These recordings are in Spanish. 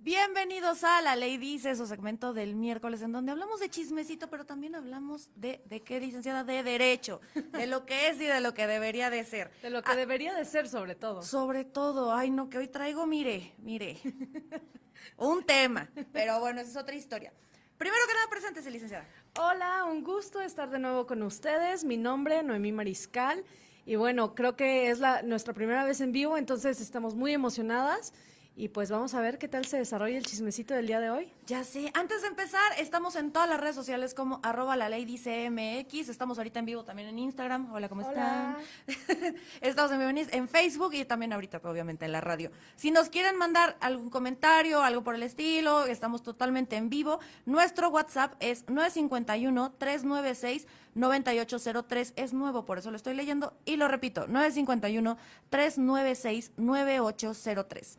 Bienvenidos a La Ley Dice, su segmento del miércoles, en donde hablamos de chismecito, pero también hablamos de, ¿de qué, licenciada? De derecho, de lo que es y de lo que debería de ser. De lo que Ah, debería de ser, sobre todo. Sobre todo, ay no, que hoy traigo, mire, mire, un tema, pero bueno, esa es otra historia. Primero que nada, preséntese, licenciada. Hola, un gusto estar de nuevo con ustedes. Mi nombre, Noemí Mariscal. Y bueno, creo que es la, nuestra primera vez en vivo, entonces estamos muy emocionadas. Y pues vamos a ver qué tal se desarrolla el chismecito del día de hoy. Ya sé, antes de empezar, estamos en todas las redes sociales como arroba la ley dice MX, estamos ahorita en vivo también en Instagram, hola, ¿cómo Hola. están? estamos en, vivo en- Facebook y también ahorita obviamente en la radio. Si nos quieren mandar algún comentario, algo por el estilo, estamos totalmente en vivo. Nuestro WhatsApp es 951-396-9803, es nuevo, por eso lo estoy leyendo y lo repito, 951-396-9803.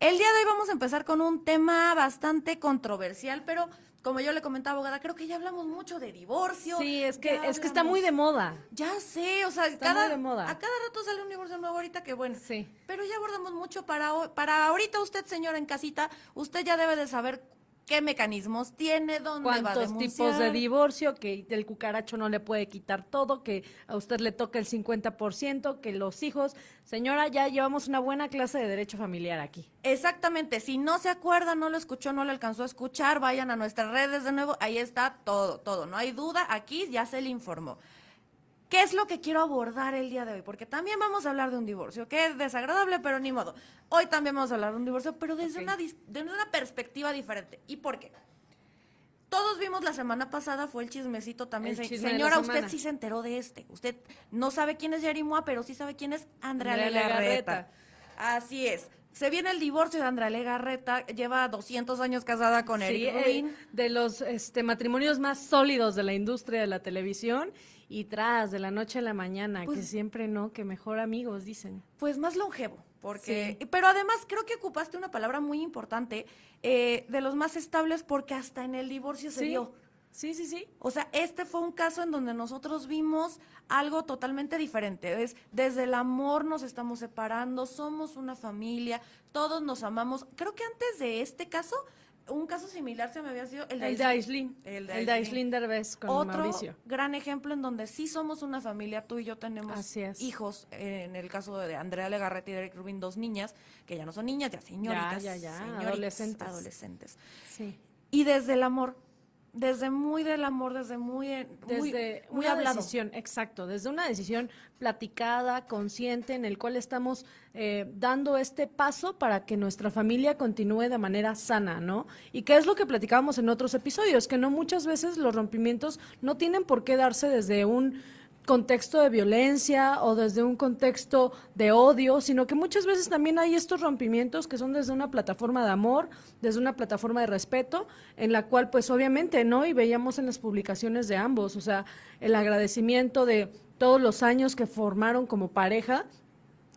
El día de hoy vamos a empezar con un tema bastante controversial, pero como yo le comentaba, abogada, creo que ya hablamos mucho de divorcio. Sí, es que, es que está muy de moda. Ya sé, o sea, Está cada, muy de moda. a cada rato sale un divorcio nuevo ahorita que bueno. Sí. Pero ya abordamos mucho para, para ahorita usted, señora en casita, usted ya debe de saber qué mecanismos tiene, dónde va a ¿Cuántos denunciar. tipos de divorcio? Que el cucaracho no le puede quitar todo, que a usted le toca el 50%, que los hijos. Señora, ya llevamos una buena clase de derecho familiar aquí. Exactamente, si no se acuerda, no lo escuchó, no lo alcanzó a escuchar, vayan a nuestras redes de nuevo, ahí está todo, todo, no hay duda, aquí ya se le informó. ¿Qué es lo que quiero abordar el día de hoy? Porque también vamos a hablar de un divorcio, que es desagradable, pero ni modo. Hoy también vamos a hablar de un divorcio, pero desde, una, desde una perspectiva diferente. ¿Y por qué? Todos vimos la semana pasada, fue el chismecito también. El chisme Señora, usted sí se enteró de este. Usted no sabe quién es Yarimoa, pero sí sabe quién es Andrea. Legarreta. Así es. Se viene el divorcio de Andrea Legarreta, lleva 200 años casada con Sí, Eric Rubin. de los este, matrimonios más sólidos de la industria de la televisión y tras de la noche a la mañana, Pues- que siempre no, que mejor amigos dicen. Pues más longevo, porque, Sí. pero además creo que ocupaste una palabra muy importante, eh, de los más estables, porque hasta en el divorcio se dio. Sí, sí, sí. O sea, este fue un caso en donde nosotros vimos algo totalmente diferente. Es desde el amor nos estamos separando, somos una familia, todos nos amamos. Creo que antes de este caso, un caso similar se me había sido el de, El de Aislinn, El el de Derbez con Otro Mauricio. gran ejemplo en donde sí somos una familia, tú y yo tenemos hijos, en el caso de Andrea Legarreta y Derek Rubin, dos niñas, que ya no son niñas, ya señoritas, ya, ya, señoritas, adolescentes. adolescentes. Sí. Y desde el amor, desde muy del amor, desde muy, eh, muy, Desde muy una hablado. decisión, exacto, desde una decisión platicada, consciente, en el cual estamos eh, dando este paso para que nuestra familia continúe de manera sana, ¿no? Y que es lo que platicábamos en otros episodios, que no muchas veces los rompimientos no tienen por qué darse desde un contexto de violencia o desde un contexto de odio, sino que muchas veces también hay estos rompimientos que son desde una plataforma de amor, desde una plataforma de respeto, en la cual pues obviamente, ¿no? Y veíamos en las publicaciones de ambos, o sea, el agradecimiento de todos los años que formaron como pareja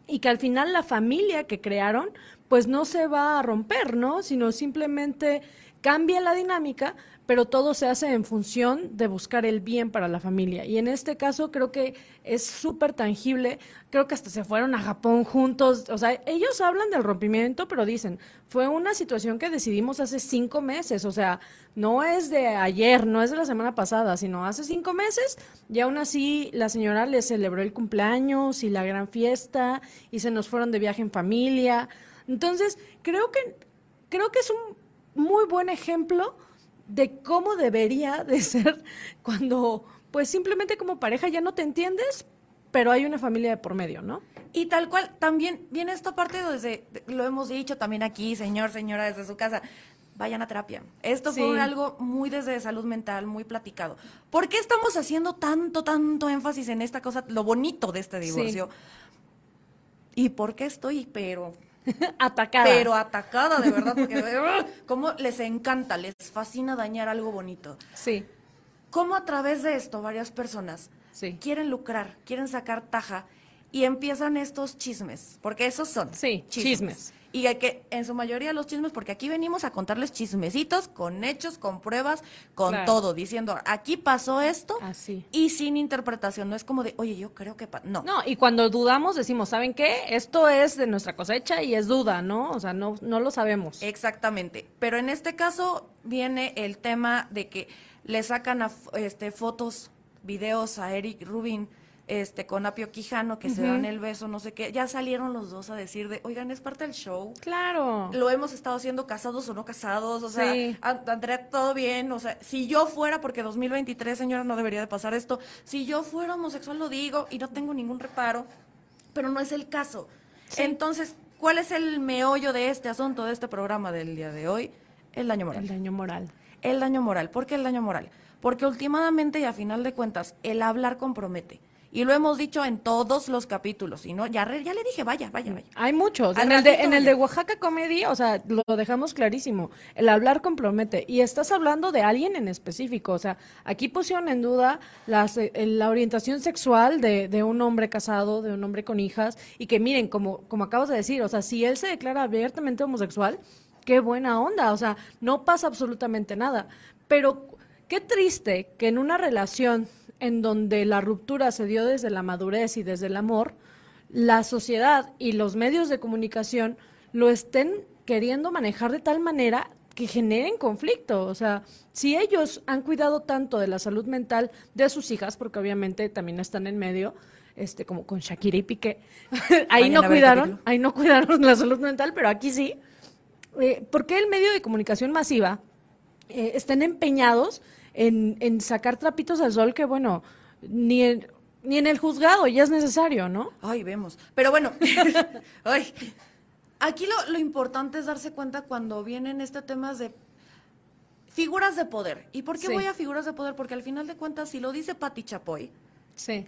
y que al final la familia que crearon pues no se va a romper, ¿no? Sino simplemente cambia la dinámica, pero todo se hace en función de buscar el bien para la familia. Y en este caso creo que es súper tangible, creo que hasta se fueron a Japón juntos, o sea, ellos hablan del rompimiento, pero dicen, fue una situación que decidimos hace cinco meses, o sea, no es de ayer, no es de la semana pasada, sino hace cinco meses, y aún así la señora le celebró el cumpleaños y la gran fiesta, y se nos fueron de viaje en familia. Entonces, creo que, creo que es un muy buen ejemplo de cómo debería de ser cuando, pues simplemente como pareja ya no te entiendes, pero hay una familia de por medio, ¿no? Y tal cual, también viene esta parte desde, lo hemos dicho también aquí, señor, señora, desde su casa, vayan a terapia. Esto Sí. fue algo muy desde salud mental, muy platicado. ¿Por qué estamos haciendo tanto, tanto énfasis en esta cosa, lo bonito de este divorcio? ¿Y por qué estoy, pero Atacada. pero atacada, de verdad, porque cómo les encanta, les fascina dañar algo bonito. sí, Cómo a través de esto varias personas sí. quieren lucrar, quieren sacar taja y empiezan estos chismes, porque esos son. Sí, chismes. Y que, en su mayoría los chismes, porque aquí venimos a contarles chismecitos con hechos, con pruebas, con Claro. todo, diciendo, aquí pasó esto Así. y sin interpretación. No es como de, oye, yo creo que... pa-". No. No, y cuando dudamos decimos, ¿saben qué? Esto es de nuestra cosecha y es duda, ¿no? O sea, no, no lo sabemos. Exactamente. Pero en este caso viene el tema de que le sacan a, este, fotos, videos a Eric Rubin este, con Apio Quijano, que se dan el beso, no sé qué. Ya salieron los dos a decir de, oigan, es parte del show. Claro. Lo hemos estado haciendo casados o no casados, o sea, Sí. An- Andrea, todo bien, o sea, si yo fuera, porque 2023, señora, no debería de pasar esto, si yo fuera homosexual lo digo y no tengo ningún reparo, pero no es el caso. Entonces, ¿cuál es el meollo de este asunto, de este programa del día de hoy? El daño moral. El daño moral. El daño moral. ¿Por qué el daño moral? Porque últimamente y a final de cuentas, el hablar compromete. Y lo hemos dicho en todos los capítulos. Y no, ya, re- ya le dije, vaya, vaya, vaya. Hay muchos. En el, de, en el de. Oaxaca Comedy, o sea, lo dejamos clarísimo. El hablar compromete. Y estás hablando de alguien en específico. O sea, aquí pusieron en duda las, eh, la orientación sexual de, de un hombre casado, de un hombre con hijas. Y que miren, como, como acabas de decir, o sea, si él se declara abiertamente homosexual, qué buena onda. O sea, no pasa absolutamente nada. Pero qué triste que en una relación en donde la ruptura se dio desde la madurez y desde el amor, la sociedad y los medios de comunicación lo estén queriendo manejar de tal manera que generen conflicto. O sea, si ellos han cuidado tanto de la salud mental de sus hijas, porque obviamente también están en medio, este, como con Shakira y Piqué, ahí no cuidaron, ahí no cuidaron la salud mental, pero aquí sí. Eh, ¿Por qué el medio de comunicación masiva eh, estén empeñados en, en sacar trapitos al sol que, bueno, ni en, ni en el juzgado ya es necesario, ¿no? Ay, vemos. Pero bueno, ay, aquí lo, lo importante es darse cuenta cuando vienen este temas de figuras de poder. ¿Y por qué Sí. voy a figuras de poder? Porque al final de cuentas, si lo dice Patti Chapoy, Sí,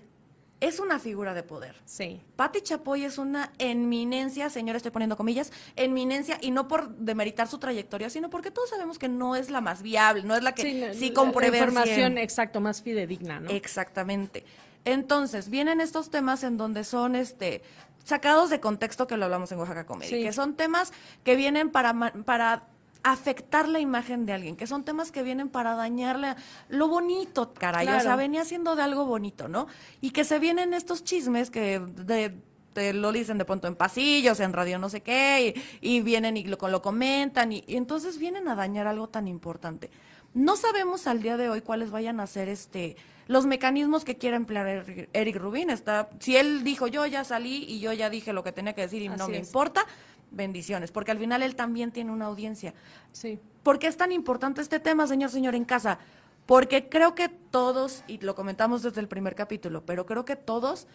es una figura de poder. sí. Patti Chapoy es una eminencia, señora, estoy poniendo comillas, eminencia, y no por demeritar su trayectoria, sino porque todos sabemos que no es la más viable, no es la que sí, la- la- compruebe la al información, 100. exacto, más fidedigna, ¿no? Exactamente. Entonces, vienen estos temas en donde son este sacados de contexto que lo hablamos en Oaxaca Comedy, Sí. que son temas que vienen para para afectar la imagen de alguien, que son temas que vienen para dañarle lo bonito, caray, o sea, venía siendo de algo bonito, ¿no? Y que se vienen estos chismes que de te lo dicen de pronto en pasillos, en radio no sé qué, y, y vienen y lo, lo comentan, y, y entonces vienen a dañar algo tan importante. No sabemos al día de hoy cuáles vayan a ser este los mecanismos que quiera emplear Eric, Rubin. Está, si él dijo yo ya salí y yo ya dije lo que tenía que decir y no me es. importa, bendiciones, porque al final él también tiene una audiencia. Sí. ¿Por qué es tan importante este tema, señor, señor en casa? Porque creo que todos, y lo comentamos desde el primer capítulo, pero creo que todos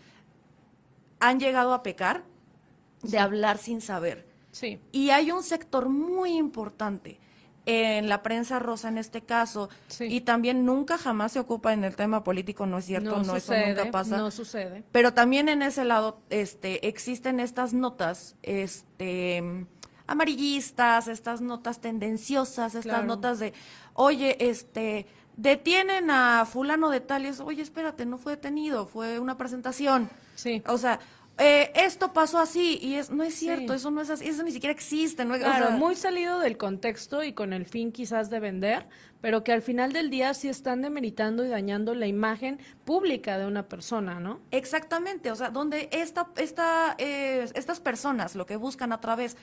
han llegado a pecar de hablar sin saber. Sí. Y hay un sector muy importante en la prensa rosa en este caso, Sí. y también nunca jamás se ocupa en el tema político, no es cierto, no, eso sucede, nunca pasa. no sucede. Pero también en ese lado este, existen estas notas este, amarillistas, estas notas tendenciosas, estas Claro. notas de, oye, este, detienen a fulano de tal y es, oye, espérate, no fue detenido, fue una presentación. Sí. O sea, eh, esto pasó así y es, no es cierto, Sí. eso no es así, eso ni siquiera existe. No, es- o Claro, sea, muy salido del contexto y con el fin quizás de vender, pero que al final del día sí están demeritando y dañando la imagen pública de una persona, ¿no? Exactamente, o sea, donde esta, esta, eh, estas personas lo que buscan a través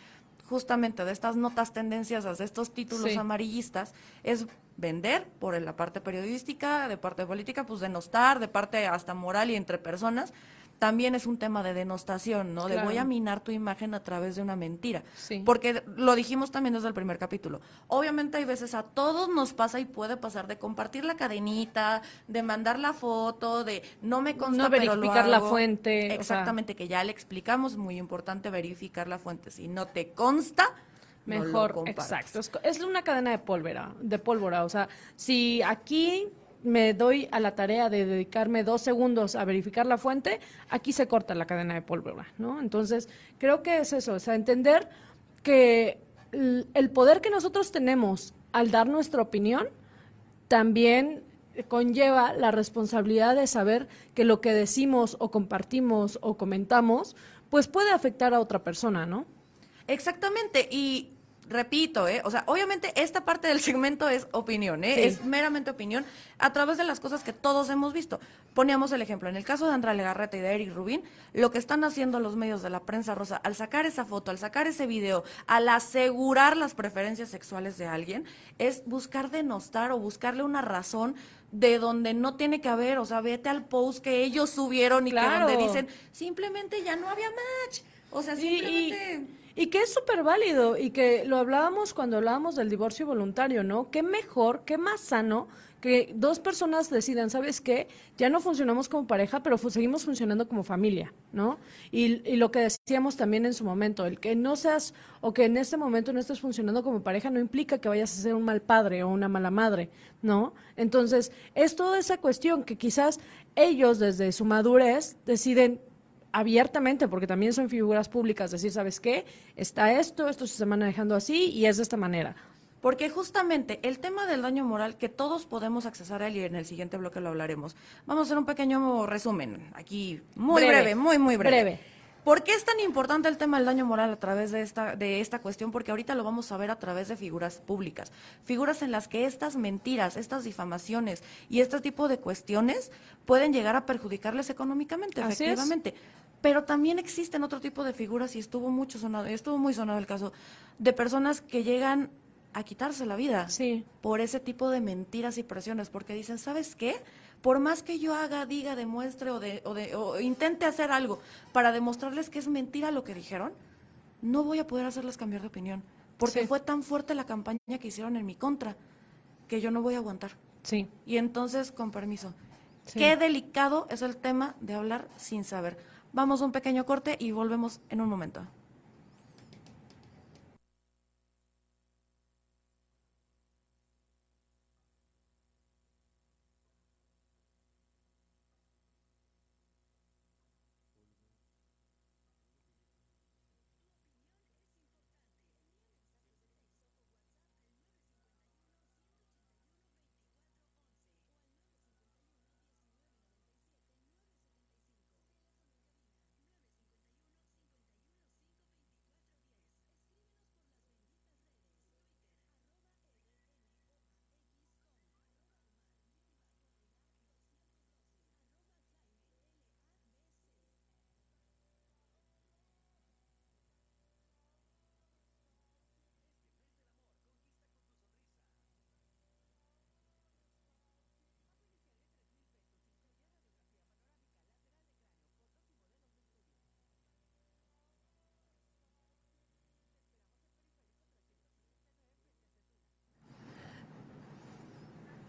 justamente de estas notas tendenciosas, de estos títulos Sí. amarillistas, es vender por la parte periodística, de parte política, pues denostar, de parte hasta moral y entre personas. También es un tema de denostación, ¿no? De voy a minar tu imagen a través de una mentira. Sí. Porque lo dijimos también desde el primer capítulo. Obviamente hay veces a todos nos pasa y puede pasar de compartir la cadenita, de mandar la foto, de no me consta, No pero lo verificar la fuente, o sea. Exactamente, que ya le explicamos, muy importante verificar la fuente. Si no te consta, no lo Mejor, compartas. exacto. Es Es una cadena de pólvora, de pólvora. O sea, si aquí me doy a la tarea de dedicarme dos segundos a verificar la fuente, aquí se corta la cadena de pólvora, ¿no? Entonces, creo que es eso, o sea, entender que el poder que nosotros tenemos al dar nuestra opinión también conlleva la responsabilidad de saber que lo que decimos o compartimos o comentamos, pues puede afectar a otra persona, ¿no? Exactamente, y repito, ¿eh? o sea, obviamente esta parte del segmento es opinión, ¿eh? es meramente opinión a través de las cosas que todos hemos visto. Poníamos el ejemplo, en el caso de Andrea Legarreta y de Eric Rubin, lo que están haciendo los medios de la prensa rosa al sacar esa foto, al sacar ese video, al asegurar las preferencias sexuales de alguien, es buscar denostar o buscarle una razón de donde no tiene que haber, o sea, vete al post que ellos subieron y que donde dicen, simplemente ya no había match. O sea, simplemente... Y que es súper válido y que lo hablábamos cuando hablábamos del divorcio voluntario, ¿no? Qué mejor, qué más sano que dos personas decidan, ¿sabes qué? Ya no funcionamos como pareja, pero seguimos funcionando como familia, ¿no? Y, y, lo que decíamos también en su momento, el que no seas o que en este momento no estés funcionando como pareja no implica que vayas a ser un mal padre o una mala madre, ¿no? Entonces, es toda esa cuestión que quizás ellos desde su madurez deciden abiertamente, porque también son figuras públicas, decir, ¿sabes qué? Está esto, esto se está manejando así y es de esta manera. Porque justamente el tema del daño moral, que todos podemos accesar a él y en el siguiente bloque lo hablaremos. Vamos a hacer un pequeño resumen, aquí muy breve, muy, muy breve. breve. ¿Por qué es tan importante el tema del daño moral a través de esta, de esta cuestión? Porque ahorita lo vamos a ver a través de figuras públicas, figuras en las que estas mentiras, estas difamaciones y este tipo de cuestiones pueden llegar a perjudicarles económicamente, efectivamente. Pero también existen otro tipo de figuras y estuvo mucho sonado, estuvo muy sonado el caso de personas que llegan a quitarse la vida por ese tipo de mentiras y presiones, porque dicen, ¿sabes qué? Por más que yo haga, diga, demuestre o, de, o, de, o intente hacer algo para demostrarles que es mentira lo que dijeron, no voy a poder hacerles cambiar de opinión, porque fue tan fuerte la campaña que hicieron en mi contra que yo no voy a aguantar. Sí. Y entonces, con permiso, qué delicado es el tema de hablar sin saber. Vamos a un pequeño corte y volvemos en un momento.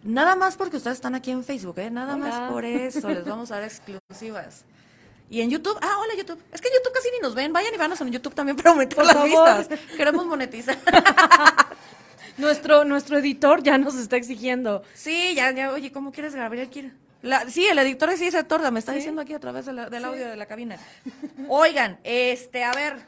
Nada más porque ustedes están aquí en Facebook, ¿eh? Nada más por eso les vamos a dar exclusivas. Y en YouTube, ah, hola YouTube. Es que en YouTube casi ni nos ven. Vayan y vanos en YouTube también para aumentar las vistas. Queremos monetizar. nuestro, nuestro editor ya nos está exigiendo. Sí, ya, ya, oye, ¿cómo quieres, Gabriel? ¿Quiere? La, sí, el editor sí se torda, me está diciendo aquí a través del audio de la cabina. Oigan, este, a ver,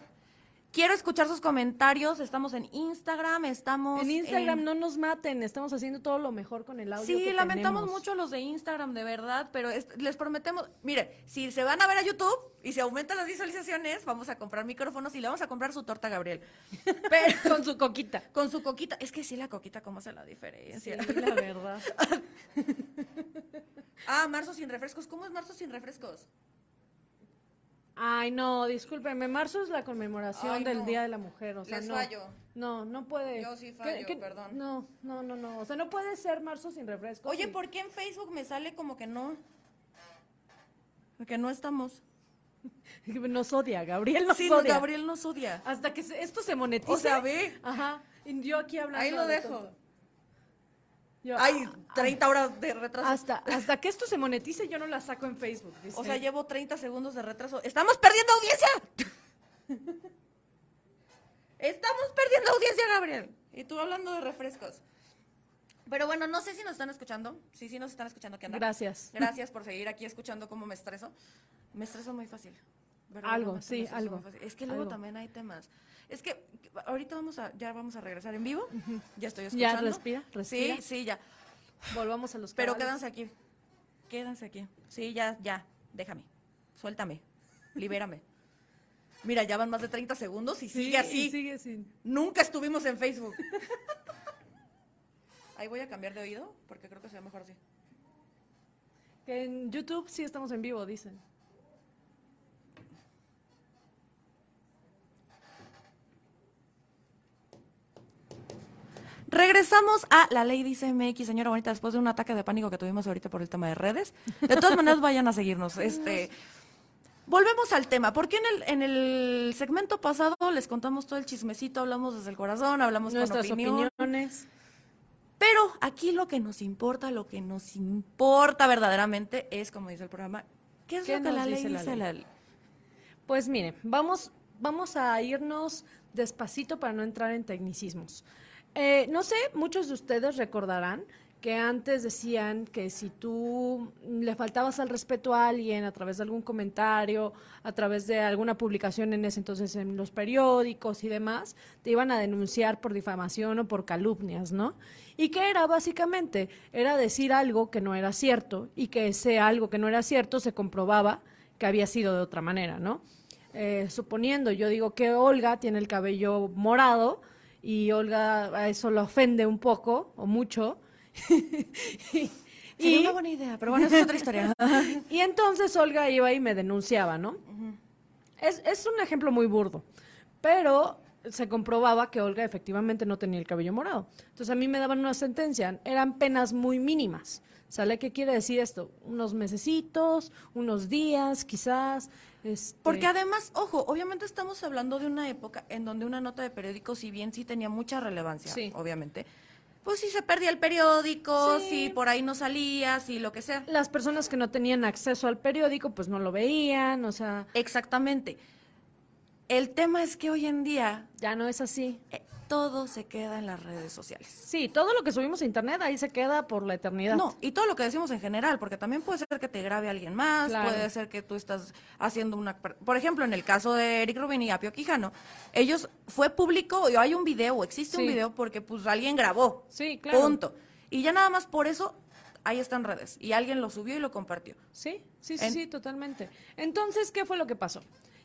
Quiero escuchar sus comentarios. Estamos en Instagram, estamos. En Instagram no nos maten, estamos haciendo todo lo mejor con el audio. Sí, lamentamos mucho los de Instagram, de verdad, pero les prometemos. Mire, si se van a ver a YouTube y se aumentan las visualizaciones, vamos a comprar micrófonos y le vamos a comprar su torta a Gabriel. Pero, con su coquita. Con su coquita. Es que sí, la coquita, ¿cómo hace la diferencia? Sí, la verdad. ah, marzo sin refrescos. ¿Cómo es marzo sin refrescos? Ay, no, discúlpeme, marzo es la conmemoración del Día de la Mujer, o sea, Les no. fallo. No, no puede. Yo sí fallo, perdón. No, no, no, no, o sea, no puede ser marzo sin refresco. Oye, ¿por qué en Facebook me sale como que no? Que no estamos. Nos odia, Gabriel nos sí, odia. Gabriel nos odia. Hasta que esto se monetice. O sea, ve. Ajá. Y yo aquí hablando. Ahí lo dejo. Hay 30 ah, horas de retraso. Hasta, hasta que esto se monetice, yo no la saco en Facebook. O sea, llevo 30 segundos de retraso. ¡Estamos perdiendo audiencia! Estamos perdiendo audiencia, Gabriel. Y tú hablando de refrescos. Pero bueno, no sé si nos están escuchando. Sí, sí nos están escuchando. ¿Qué anda? Gracias. Gracias por seguir aquí escuchando cómo me estreso. Me estreso muy fácil. Algo, sí, algo. Es que luego también hay temas. Es que ahorita vamos a, ya vamos a regresar en vivo. Ya estoy escuchando. Ya, respira, respira. Sí, sí, ya. Volvamos a los Pero cabales. quédense aquí. Quédense aquí. Sí, ya, ya. Déjame. Suéltame. Libérame. Mira, ya van más de 30 segundos y Sí, sigue así. y sigue así. Nunca estuvimos en Facebook. Ahí voy a cambiar de oído porque creo que se ve mejor así. Que en YouTube sí estamos en vivo, dicen. Regresamos a la ley dice MX, señora bonita, después de un ataque de pánico que tuvimos ahorita por el tema de redes. De todas maneras, vayan a seguirnos. Este, volvemos al tema, porque en el, en el segmento pasado les contamos todo el chismecito, hablamos desde el corazón, hablamos Nuestras con opinión. opiniones. Pero aquí lo que nos importa, lo que nos importa verdaderamente es, como dice el programa, ¿qué es ¿Qué lo que la ley dice la ley? la ley? Pues miren, vamos, vamos a irnos despacito para no entrar en tecnicismos. Eh, no sé, muchos de ustedes recordarán que antes decían que si tú le faltabas al respeto a alguien a través de algún comentario, a través de alguna publicación en ese entonces en los periódicos y demás, te iban a denunciar por difamación o por calumnias, ¿no? ¿Y qué era básicamente? Era decir algo que no era cierto y que ese algo que no era cierto se comprobaba que había sido de otra manera, ¿no? Eh, suponiendo, yo digo que Olga tiene el cabello morado y Olga a eso lo ofende un poco o mucho. y, Sería una buena idea, pero bueno, es otra historia. y entonces Olga iba y me denunciaba, ¿no? es, es un ejemplo muy burdo, pero se comprobaba que Olga efectivamente no tenía el cabello morado. Entonces a mí me daban una sentencia, eran penas muy mínimas. ¿Sale? ¿Qué quiere decir esto? Unos mesecitos, unos días, quizás. Este... Porque además, ojo, obviamente estamos hablando de una época en donde una nota de periódico, si bien sí tenía mucha relevancia, Sí. obviamente, pues si se perdía el periódico, Sí. si por ahí no salía, si lo que sea. las personas que no tenían acceso al periódico, pues no lo veían, o sea, Exactamente. El tema es que hoy en día ya no es así. eh, todo se queda en las redes sociales. Sí, todo lo que subimos a internet ahí se queda por la eternidad. No, y todo lo que decimos en general, porque también puede ser que te grabe alguien más, Claro. puede ser que tú estás haciendo una... Por ejemplo, en el caso de Eric Rubin y Apio Quijano, ellos fue público, hay un video, o existe un video porque pues alguien grabó. Sí, claro. Punto. Y ya nada más por eso, ahí están redes. Y alguien lo subió y lo compartió. Sí, sí, sí, En- sí, totalmente. Entonces, ¿qué fue lo que pasó?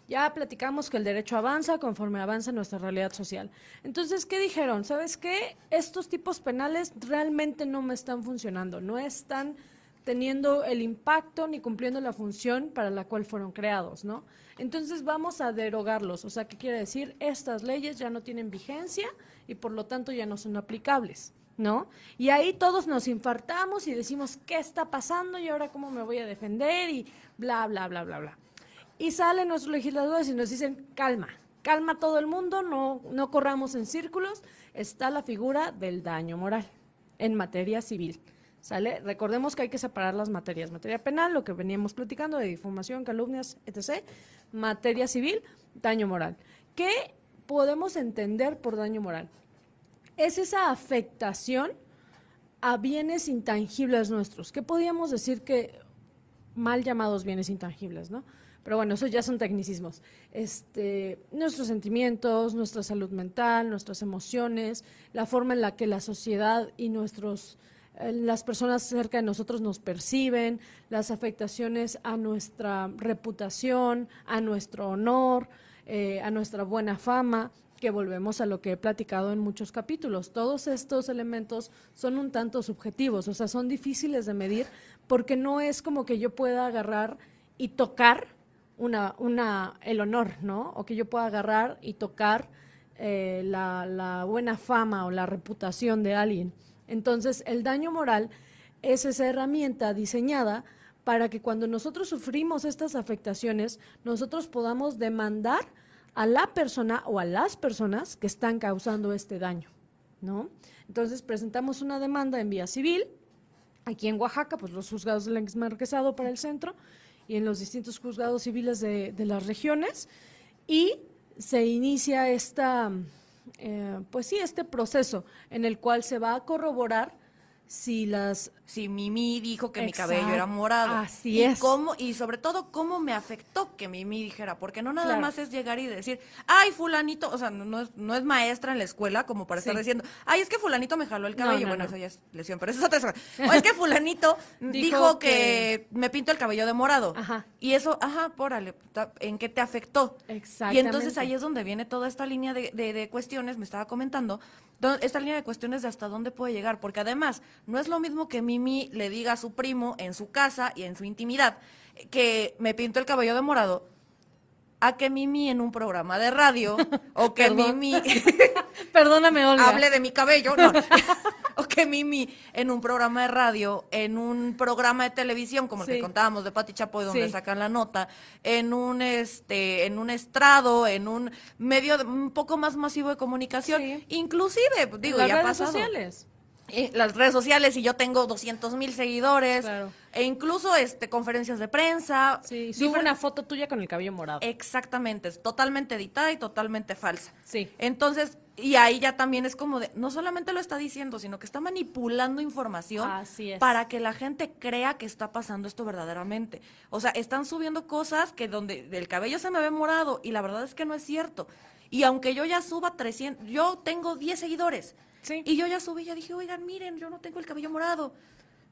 Ya platicamos que el derecho avanza conforme avanza nuestra realidad social. Entonces, ¿qué dijeron? ¿Sabes qué? Estos tipos penales realmente no me están funcionando, no están teniendo el impacto ni cumpliendo la función para la cual fueron creados, ¿no? Entonces vamos a derogarlos. O sea, ¿qué quiere decir? Estas leyes ya no tienen vigencia y por lo tanto ya no son aplicables, ¿no? Y ahí todos nos infartamos y decimos, ¿qué está pasando? ¿Y ahora cómo me voy a defender? Y bla, bla, bla, bla, bla. Y salen nuestros legisladores y nos dicen, calma, calma todo el mundo, no, no corramos en círculos, está la figura del daño moral en materia civil. ¿Sale? Recordemos que hay que separar las materias. Materia penal, lo que veníamos platicando de difamación, calumnias, etc. Materia civil, daño moral. ¿Qué podemos entender por daño moral? Es esa afectación a bienes intangibles nuestros. ¿Qué podríamos decir que mal llamados bienes intangibles, ¿no? Pero bueno, eso ya son tecnicismos. Este, nuestros sentimientos, nuestra salud mental, nuestras emociones, la forma en la que la sociedad y nuestros eh, las personas cerca de nosotros nos perciben, las afectaciones a nuestra reputación, a nuestro honor, eh, a nuestra buena fama, que volvemos a lo que he platicado en muchos capítulos. Todos estos elementos son un tanto subjetivos, o sea, son difíciles de medir porque no es como que yo pueda agarrar y tocar una, una, el honor, ¿no? O que yo pueda agarrar y tocar eh, la, la buena fama o la reputación de alguien. Entonces, el daño moral es esa herramienta diseñada para que cuando nosotros sufrimos estas afectaciones, nosotros podamos demandar a la persona o a las personas que están causando este daño, ¿no? Entonces, presentamos una demanda en vía civil, aquí en Oaxaca, pues los juzgados del exmarquesado para el centro y en los distintos juzgados civiles de, las regiones, y se inicia esta, eh, pues sí, este proceso en el cual se va a corroborar si las si Mimi dijo que mi cabello era morado. Así y es. Cómo, y sobre todo, cómo me afectó que Mimi dijera, porque no nada Claro. más es llegar y decir, ay, fulanito, o sea, no, es, no es maestra en la escuela como para estar diciendo, ay, es que fulanito me jaló el cabello. no, bueno, no. eso ya es lesión, pero eso es otra cosa. O es que fulanito dijo, Dijo que... me pinto el cabello de morado. Ajá. Y eso, ajá, pórale, ¿en qué te afectó? Y Exactamente. entonces ahí es donde viene toda esta línea de, de- de cuestiones, me estaba comentando, do- esta línea de cuestiones de hasta dónde puede llegar, porque además no es lo mismo que Mimi le diga a su primo en su casa y en su intimidad eh, que me pinto el cabello de morado, a que Mimi en un programa de radio o que. Mimi Perdóname, Olga. hable de mi cabello, no. o que Mimi en un programa de radio, en un programa de televisión, como el Sí. que contábamos de Pati Chapoy, donde Sí. sacan la nota, en un este, en un estrado, en un medio de- un poco más masivo de comunicación, Sí. inclusive, pues, digo, las ya redes pasado. sociales. Las redes sociales y yo tengo 200 mil seguidores, Claro. e incluso este conferencias de prensa. Sí, difer- una foto tuya con el cabello morado. Exactamente, es totalmente editada y totalmente falsa. Sí. Entonces, y ahí ya también es como de, no solamente lo está diciendo, sino que está manipulando información Así es. para que la gente crea que está pasando esto verdaderamente. O sea, están subiendo cosas que donde el cabello se me ve morado y la verdad es que no es cierto. Y aunque yo ya suba 300, yo tengo 10 seguidores. Sí. Y yo ya subí, ya dije, oigan, miren, yo no tengo el cabello morado.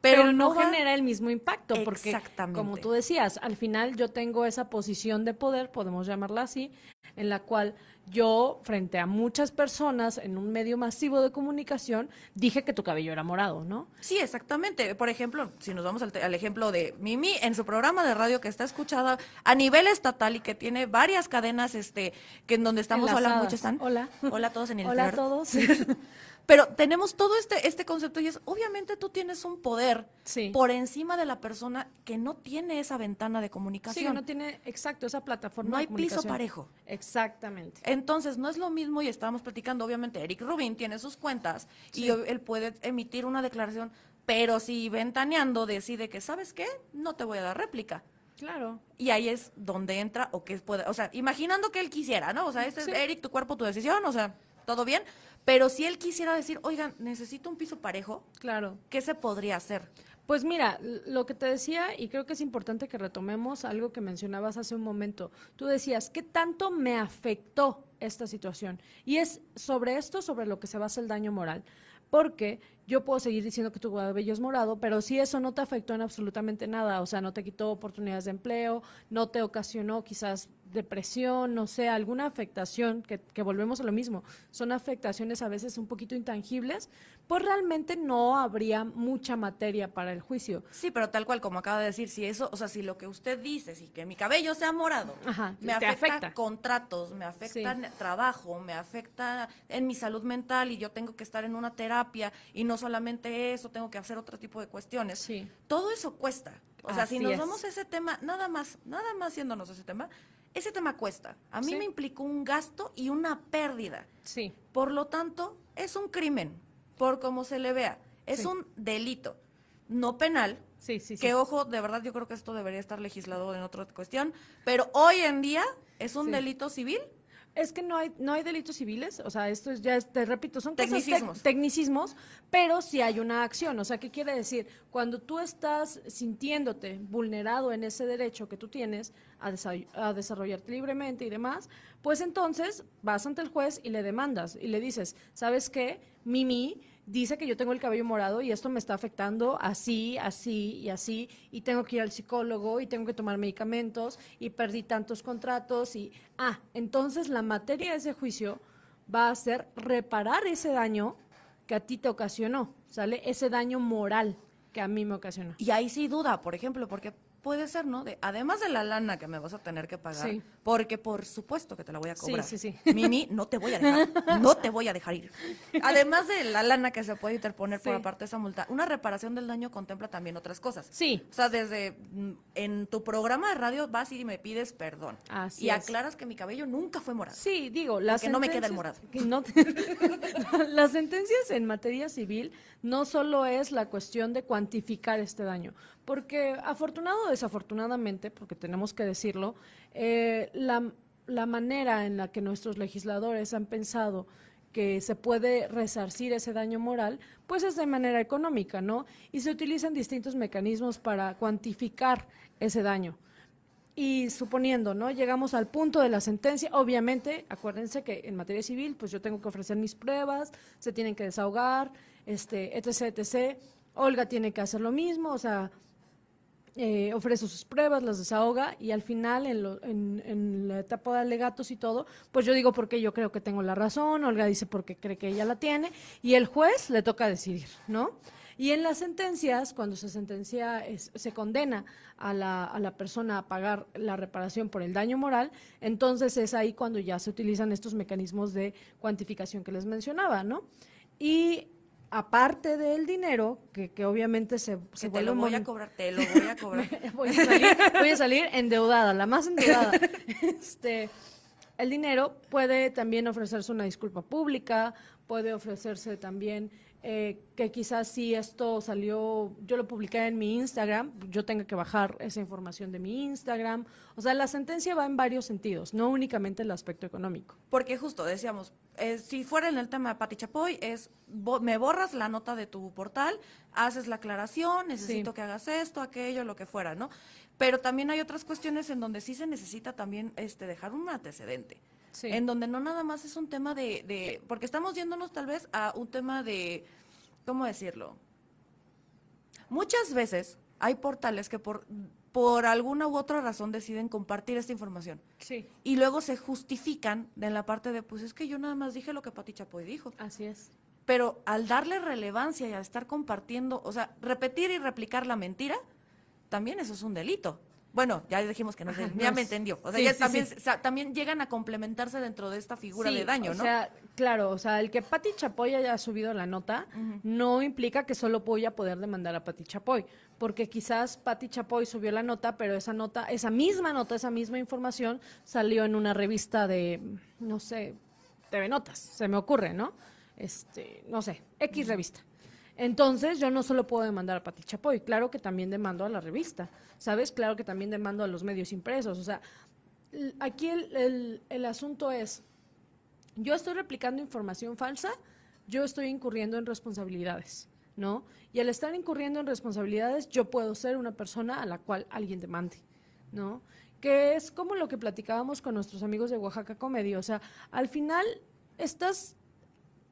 Pero, Pero, no, genera el mismo impacto porque Exactamente. como tú decías al final yo tengo esa posición de poder podemos llamarla así en la cual yo frente a muchas personas en un medio masivo de comunicación dije que tu cabello era morado no Sí, exactamente. Por ejemplo, si nos vamos al, ejemplo de Mimi en su programa de radio que está escuchada a nivel estatal y que tiene varias cadenas, este, que en donde estamos, hola, Enlazadas. muchos están. Hola. Hola a todos en el hola a todos Pero tenemos todo este, este concepto y es, obviamente tú tienes un poder Sí. por encima de la persona que no tiene esa ventana de sí comunicación. no tiene exacto esa plataforma No de hay piso parejo. exactamente Entonces, no es lo mismo y estábamos platicando, obviamente, Eric Rubin tiene sus cuentas y Sí. él puede emitir una declaración, pero si ventaneando decide que, ¿sabes qué? No te voy a dar réplica. claro Y ahí es donde entra o que puede, o sea, imaginando que él quisiera, ¿no? O sea, este Sí. es Eric, tu cuerpo, tu decisión, o sea, todo bien, pero si él quisiera decir, oigan, necesito un piso parejo, claro ¿qué se podría hacer? Pues mira, lo que te decía, y creo que es importante que retomemos algo que mencionabas hace un momento. Tú decías, ¿qué tanto me afectó esta situación? Y es sobre esto, sobre lo que se basa el daño moral. Porque yo puedo seguir diciendo que tu cabello es morado, pero si eso no te afectó en absolutamente nada, o sea, no te quitó oportunidades de empleo, no te ocasionó quizás depresión, no sé, alguna afectación, que, que volvemos a lo mismo, son afectaciones a veces un poquito intangibles, pues realmente no habría mucha materia para el juicio. Sí, pero tal cual como acaba de decir, si eso, o sea, si lo que usted dice, si que mi cabello sea morado, Ajá, me afecta, afecta. contratos, me afecta Sí. trabajo, me afecta en mi salud mental y yo tengo que estar en una terapia y no solamente eso, tengo que hacer otro tipo de cuestiones. Sí. Todo eso cuesta. O sea, si nos es. vamos a ese tema, nada más, nada más yéndonos a ese tema, ese tema cuesta. A mí Sí. me implicó un gasto y una pérdida. Sí, Por lo tanto, es un crimen, por como se le vea. Es Sí. un delito, no penal, sí, sí, sí. que ojo, de verdad yo creo que esto debería estar legislado en otra cuestión, pero hoy en día es un Sí. delito civil. Es que no hay, no hay delitos civiles, o sea, esto es, ya es, te repito, son cosas tec- Tecnicismos. tecnicismos, pero sí hay una acción. O sea, ¿qué quiere decir? Cuando tú estás sintiéndote vulnerado en ese derecho que tú tienes a, desa- a desarrollarte libremente y demás, pues entonces vas ante el juez y le demandas y le dices, ¿sabes qué? Mimi dice que yo tengo el cabello morado y esto me está afectando así, así y así, y tengo que ir al psicólogo y tengo que tomar medicamentos y perdí tantos contratos y, ah, entonces la materia de ese juicio va a ser reparar ese daño que a ti te ocasionó, ¿sale? Ese daño moral que a mí me ocasionó. Y ahí sí duda, por ejemplo, porque puede ser, ¿no? De, además de la lana que me vas a tener que pagar, Sí. porque por supuesto que te la voy a Sí, cobrar. sí, sí. Mimi, no te voy a dejar, no te voy a dejar ir. Además de la lana que se puede interponer por Sí. aparte de esa multa, una reparación del daño contempla también otras cosas. Sí. O sea, desde mm, en tu programa de radio vas y me pides perdón. Así y es. aclaras que mi cabello nunca fue morado. Sí, digo, las Porque no me queda el morado. que no te- las sentencias en materia civil no solo es la cuestión de cuantificar este daño, porque afortunado o desafortunadamente, porque tenemos que decirlo, eh, la, la manera en la que nuestros legisladores han pensado que se puede resarcir ese daño moral, pues es de manera económica, ¿no? Y se utilizan distintos mecanismos para cuantificar ese daño. Y suponiendo, ¿no? Llegamos al punto de la sentencia, obviamente, acuérdense que en materia civil, pues yo tengo que ofrecer mis pruebas, se tienen que desahogar, este, etc., etc. Olga tiene que hacer lo mismo, o sea, eh, ofrece sus pruebas, las desahoga y al final, en, en, la etapa de alegatos y todo, pues yo digo porque yo creo que tengo la razón, Olga dice porque cree que ella la tiene y el juez le toca decidir, ¿no? Y en las sentencias, cuando se sentencia, se condena a la, a la persona a pagar la reparación por el daño moral, entonces es ahí cuando ya se utilizan estos mecanismos de cuantificación que les mencionaba, ¿no? Y aparte del dinero, que, que obviamente se, se te lo voy a cobrar, te lo voy a cobrar. voy, a salir, voy a salir endeudada, la más endeudada. Este, el dinero puede también ofrecerse una disculpa pública, puede ofrecerse también eh, que quizás si esto salió, yo lo publiqué en mi Instagram, yo tenga que bajar esa información de mi Instagram. O sea, la sentencia va en varios sentidos, no únicamente el aspecto económico. Porque justo decíamos, eh, si fuera en el tema de Pati Chapoy, es me borras la nota de tu portal, haces la aclaración, necesito que hagas esto, aquello, lo que fuera, ¿no? Pero también hay otras cuestiones en donde sí se necesita también este dejar un antecedente. En donde no nada más es un tema de, de, porque estamos yéndonos tal vez a un tema de, ¿cómo decirlo? Muchas veces hay portales que por, por alguna u otra razón deciden compartir esta información. Sí. Y luego se justifican en la parte de, pues es que yo nada más dije lo que Pati Chapoy dijo. Así es. Pero al darle relevancia y al estar compartiendo, o sea, repetir y replicar la mentira, también eso es un delito. Bueno, ya dijimos que no, ya me entendió. O sea, ya también, también llegan a complementarse dentro de esta figura de daño, ¿no? O sea, claro, o sea, el que Pati Chapoy haya subido la nota no implica que solo voy a poder demandar a Pati Chapoy, porque quizás Pati Chapoy subió la nota, pero esa nota, esa misma nota, esa misma información salió en una revista de, no sé, TV Notas, se me ocurre, ¿no? Este, no sé, X revista. Entonces, yo no solo puedo demandar a Pati Chapoy, claro que también demando a la revista, ¿sabes? Claro que también demando a los medios impresos. O sea, aquí el, el, asunto es, yo estoy replicando información falsa, yo estoy incurriendo en responsabilidades, ¿no? Y al estar incurriendo en responsabilidades, yo puedo ser una persona a la cual alguien demande, ¿no? Que es como lo que platicábamos con nuestros amigos de Oaxaca Comedia. O sea, al final estás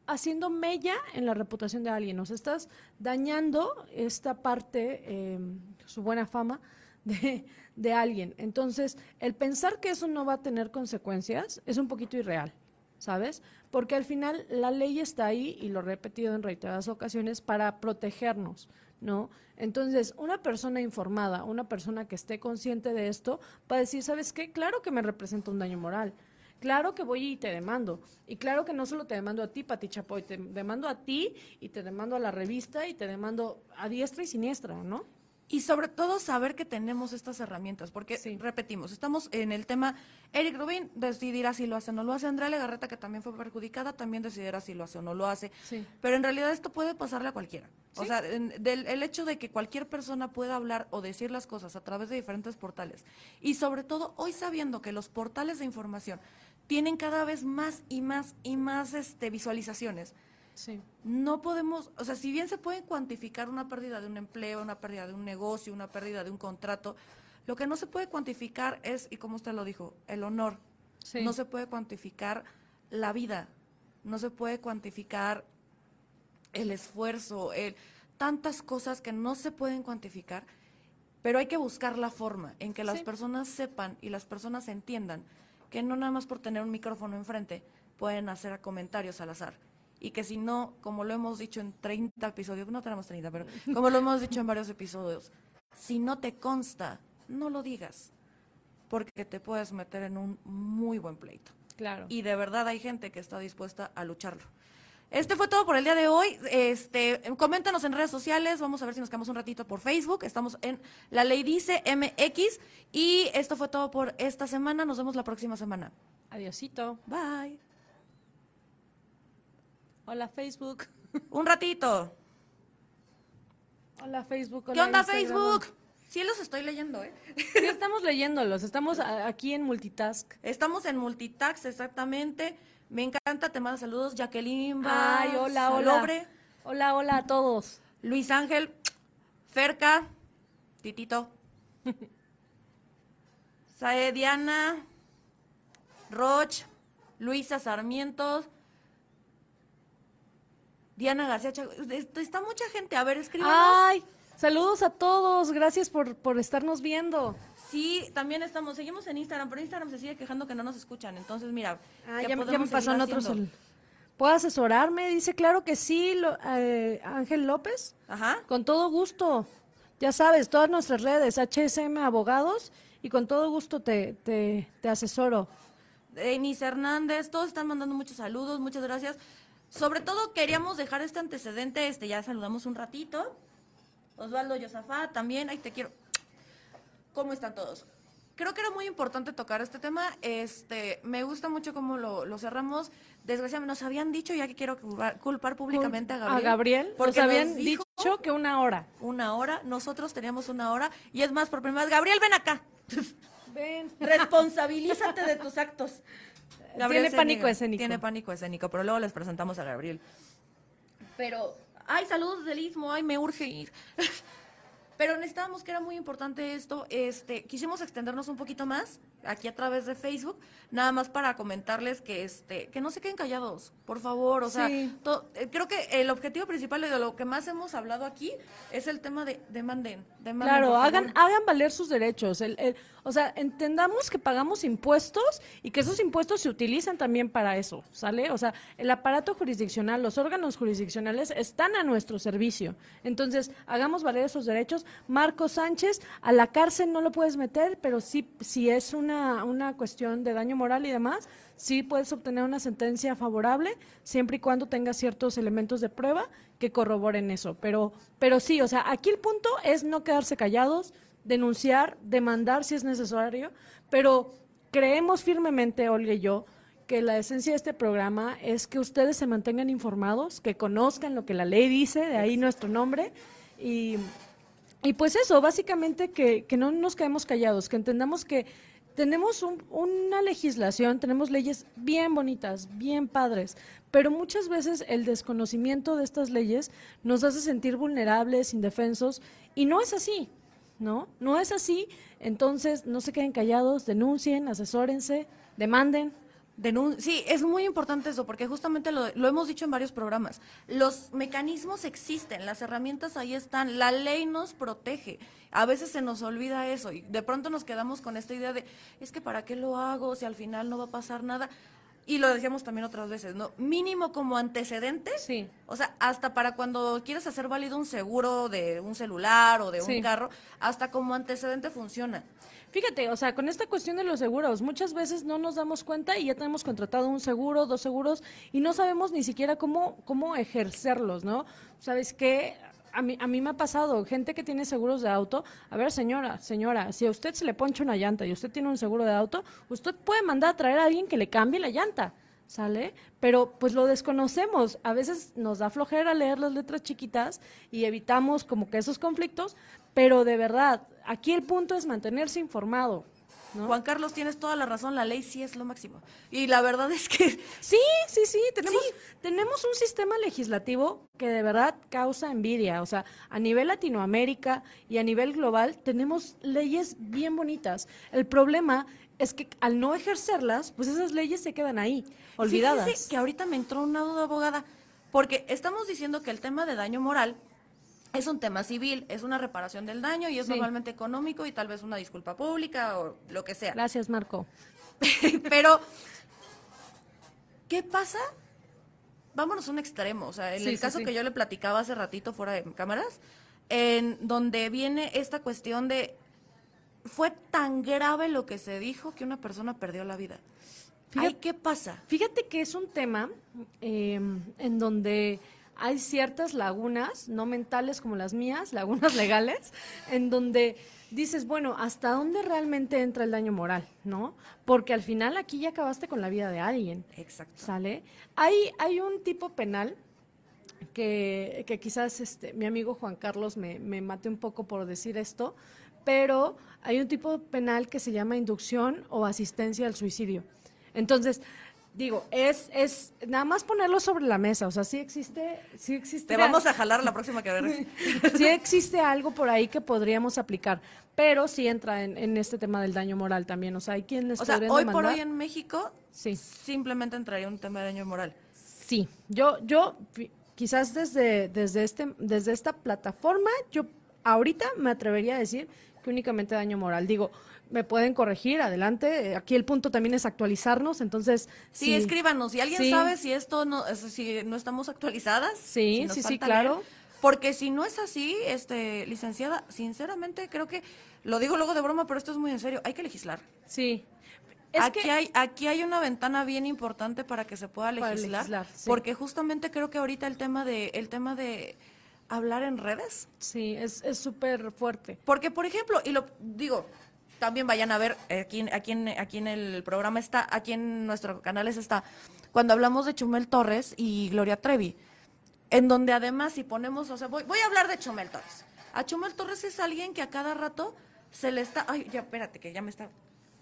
haciendo mella en la reputación de alguien, o estás dañando esta parte, em, su buena fama de, de, alguien. Entonces, el pensar que eso no va a tener consecuencias es un poquito irreal, ¿sabes? Porque al final la ley está ahí, y lo he repetido en reiteradas ocasiones, para protegernos, ¿no? Entonces, una persona informada, una persona que esté consciente de esto, va a decir, ¿sabes qué? Claro que me representa un daño moral Claro que voy y te demando. Y claro que no solo te demando a ti, Pati Chapoy, te demando a ti y te demando a la revista y te demando a diestra y siniestra, ¿no? Y sobre todo saber que tenemos estas herramientas, porque repetimos, estamos en el tema, Eric Rubin decidirá si lo hace o no lo hace, Andrea Legarreta, que también fue perjudicada, también decidirá si lo hace o no lo hace, pero en realidad esto puede pasarle a cualquiera. O sea, del, el hecho de que cualquier persona pueda hablar o decir las cosas a través de diferentes portales, y sobre todo hoy sabiendo que los portales de información tienen cada vez más y más y más este, visualizaciones. Sí. No podemos, o sea, si bien se puede cuantificar una pérdida de un empleo, una pérdida de un negocio, una pérdida de un contrato, lo que no se puede cuantificar es, y como usted lo dijo, el honor. No se puede cuantificar la vida, no se puede cuantificar el esfuerzo, el, tantas cosas que no se pueden cuantificar, pero hay que buscar la forma en que las personas sepan y las personas entiendan que no nada más por tener un micrófono enfrente pueden hacer comentarios al azar. Y que si no, como lo hemos dicho en 30 episodios, no tenemos 30, pero como lo hemos dicho en varios episodios, si no te consta, no lo digas, porque te puedes meter en un muy buen pleito. Claro. Y de verdad hay gente que está dispuesta a lucharlo. Este fue todo por el día de hoy. Este, coméntanos en redes sociales. Vamos a ver si nos quedamos un ratito por Facebook. Estamos en La Ley Dice MX. Y esto fue todo por esta semana. Nos vemos la próxima semana. Adiosito. Bye. Hola, Facebook. Un ratito. Hola, Facebook. ¿Qué onda, Facebook? Sí los estoy leyendo, ¿eh? Sí, estamos leyéndolos. Estamos aquí en multitask. Estamos en multitask, exactamente. Me encanta, te mando saludos. Jacqueline Ay, hola, hola. Hola, hola a todos. Luis Ángel, Ferca, Titito. Sae Diana, Roch, Luisa Sarmientos, Diana García Está mucha gente. A ver, escríbanos. Ay, saludos a todos. Gracias por, por estarnos viendo. Sí, también estamos, seguimos en Instagram, pero Instagram se sigue quejando que no nos escuchan. Entonces, mira, ah, ya, me pasó en otros. ¿Puedo asesorarme? Dice, claro que sí, eh, Ángel López. Ajá. Con todo gusto. Ya sabes, todas nuestras redes, HSM Abogados, y con todo gusto te, te, te asesoro. Denise Hernández, todos están mandando muchos saludos, muchas gracias. Sobre todo queríamos dejar este antecedente, este ya saludamos un ratito. Osvaldo Yosafá, también, ahí te quiero. ¿Cómo están todos? Creo que era muy importante tocar este tema. Este, me gusta mucho cómo lo, cerramos. Desgraciadamente nos habían dicho, ya que quiero culpar, públicamente a Gabriel. A Gabriel, porque habían dicho que una hora. Una hora, nosotros teníamos una hora. Y es más, por primera vez, Gabriel, ven acá. Ven. Responsabilízate de tus actos. tiene pánico escénico. Tiene pánico escénico, pero luego les presentamos a Gabriel. Pero, ay, saludos del Istmo, ay, me urge ir. Pero necesitábamos que era muy importante esto. Este, quisimos extendernos un poquito más aquí a través de Facebook, nada más para comentarles que este, que no se queden callados, por favor. O sea, eh, creo que el objetivo principal de lo que más hemos hablado aquí es el tema de demanden, demanden Claro, hagan, hagan valer sus derechos. El, el, o sea, entendamos que pagamos impuestos y que esos impuestos se utilizan también para eso, ¿sale? O sea, el aparato jurisdiccional, los órganos jurisdiccionales están a nuestro servicio. Entonces, hagamos valer esos derechos. Marco Sánchez, a la cárcel no lo puedes meter, pero sí, si es una, una cuestión de daño moral y demás, sí puedes obtener una sentencia favorable siempre y cuando tengas ciertos elementos de prueba que corroboren eso. Pero, pero sí, o sea, aquí el punto es no quedarse callados, denunciar, demandar si es necesario, pero creemos firmemente, Olga y yo, que la esencia de este programa es que ustedes se mantengan informados, que conozcan lo que la ley dice, de ahí nuestro nombre, y, y pues eso, básicamente que, que, no nos quedemos callados, que entendamos que tenemos una legislación, tenemos leyes bien bonitas, bien padres, pero muchas veces el desconocimiento de estas leyes nos hace sentir vulnerables, indefensos, y no es así. ¿no? No es así, entonces no se queden callados, denuncien, asesórense, demanden. Sí, es muy importante eso, porque justamente lo, lo, hemos dicho en varios programas. Los mecanismos existen, las herramientas ahí están, la ley nos protege. A veces se nos olvida eso y de pronto nos quedamos con esta idea de, es que para qué lo hago si al final no va a pasar nada y lo decíamos también otras veces, ¿no? Mínimo como antecedente. Sí. O sea, hasta para cuando quieres hacer válido un seguro de un celular o de un carro, hasta como antecedente funciona. Fíjate, o sea, con esta cuestión de los seguros, muchas veces no nos damos cuenta y ya tenemos contratado un seguro, dos seguros y no sabemos ni siquiera cómo cómo ejercerlos, ¿no? ¿Sabes qué? a mí, a mí me ha pasado, gente que tiene seguros de auto, a ver señora, señora, si a usted se le poncha una llanta y usted tiene un seguro de auto, usted puede mandar a traer a alguien que le cambie la llanta, ¿sale? Pero pues lo desconocemos, a veces nos da flojera leer las letras chiquitas y evitamos como que esos conflictos, pero de verdad, aquí el punto es mantenerse informado, Juan Carlos, tienes toda la razón, la ley sí es lo máximo. Y la verdad es que... Sí, sí, sí, tenemos, tenemos un sistema legislativo que de verdad causa envidia. O sea, a nivel Latinoamérica y a nivel global tenemos leyes bien bonitas. El problema es que al no ejercerlas, pues esas leyes se quedan ahí, olvidadas. que ahorita me entró una duda abogada, porque estamos diciendo que el tema de daño moral es un tema civil, es una reparación del daño y es normalmente económico y tal vez una disculpa pública o lo que sea. Gracias, Marco. Pero, ¿qué pasa? Vámonos a un extremo, o sea, en el caso que yo le platicaba hace ratito fuera de cámaras, en donde viene esta cuestión de, fue tan grave lo que se dijo que una persona perdió la vida. Ay, ¿qué pasa? Fíjate que es un tema eh, en donde hay ciertas lagunas, no mentales como las mías, lagunas legales, en donde dices, bueno, ¿hasta dónde realmente entra el daño moral? ¿No? Porque al final aquí ya acabaste con la vida de alguien. Exacto. ¿Sale? Hay, hay un tipo penal que, que quizás este, mi amigo Juan Carlos me, me mate un poco por decir esto, pero hay un tipo penal que se llama inducción o asistencia al suicidio. Entonces, digo, es, es nada más ponerlo sobre la mesa, o sea, sí existe, sí existe. Te vamos a jalar la próxima que ver. sí existe algo por ahí que podríamos aplicar, pero sí entra en, este tema del daño moral también, o sea, hay quienes O sea, hoy por hoy en México sí. simplemente entraría un tema de daño moral. Sí, yo, yo quizás desde, desde, este, desde esta plataforma, yo ahorita me atrevería a decir que únicamente daño moral. Digo, me pueden corregir, adelante. Aquí el punto también es actualizarnos, entonces... Sí, escríbanos. Si alguien sabe si esto no, si no estamos actualizadas. Sí, sí, sí, claro. porque si no es así, este, licenciada, sinceramente creo que, lo digo luego de broma, pero esto es muy en serio, hay que legislar. Sí. aquí, hay, aquí hay una ventana bien importante para que se pueda legislar, porque justamente creo que ahorita el tema de, el tema de hablar en redes. Sí, es súper fuerte. Porque, por ejemplo, y lo digo, también vayan a ver, aquí, aquí, en, aquí en el programa está, aquí en nuestro canal está, cuando hablamos de Chumel Torres y Gloria Trevi, en donde además si ponemos, o sea, voy, voy a hablar de Chumel Torres. A Chumel Torres es alguien que a cada rato se le está, ay, ya, espérate, que ya me está,